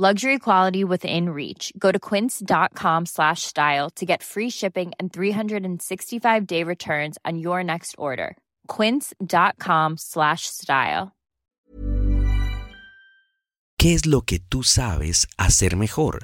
Luxury quality within reach. Go to quince.com slash style to get free shipping and 365 day returns on your next order. Quince.com slash style. ¿Qué es lo que tú sabes hacer mejor?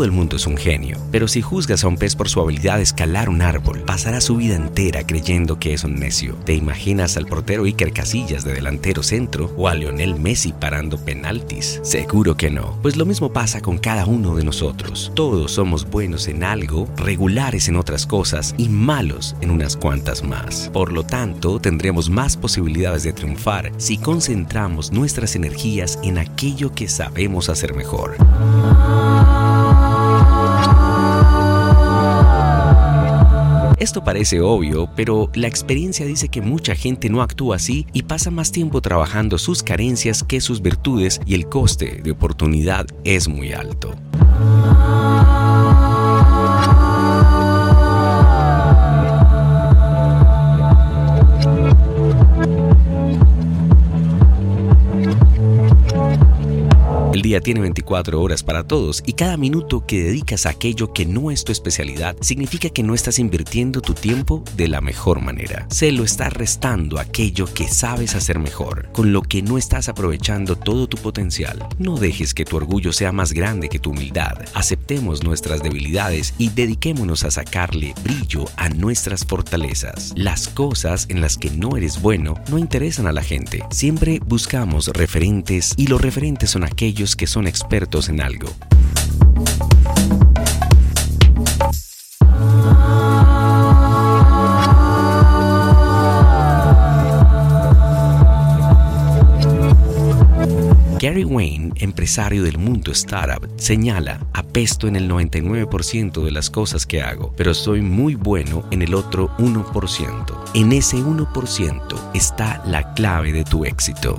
Todo el mundo es un genio, pero si juzgas a un pez por su habilidad de escalar un árbol, pasará su vida entera creyendo que es un necio. ¿Te imaginas al portero Iker Casillas de delantero centro o a Lionel Messi parando penaltis? Seguro que no, pues lo mismo pasa con cada uno de nosotros. Todos somos buenos en algo, regulares en otras cosas y malos en unas cuantas más. Por lo tanto, tendremos más posibilidades de triunfar si concentramos nuestras energías en aquello que sabemos hacer mejor. Esto parece obvio, pero la experiencia dice que mucha gente no actúa así y pasa más tiempo trabajando sus carencias que sus virtudes y el coste de oportunidad es muy alto. Día tiene 24 horas para todos y cada minuto que dedicas a aquello que no es tu especialidad significa que no estás invirtiendo tu tiempo de la mejor manera. Se lo estás restando aquello que sabes hacer mejor, con lo que no estás aprovechando todo tu potencial. No dejes que tu orgullo sea más grande que tu humildad. Aceptemos nuestras debilidades y dediquémonos a sacarle brillo a nuestras fortalezas. Las cosas en las que no eres bueno no interesan a la gente. Siempre buscamos referentes y los referentes son aquellos que son expertos en algo. Gary Wayne, empresario del mundo startup, señala, apesto en el 99% de las cosas que hago, pero soy muy bueno en el otro 1%. En ese 1% está la clave de tu éxito.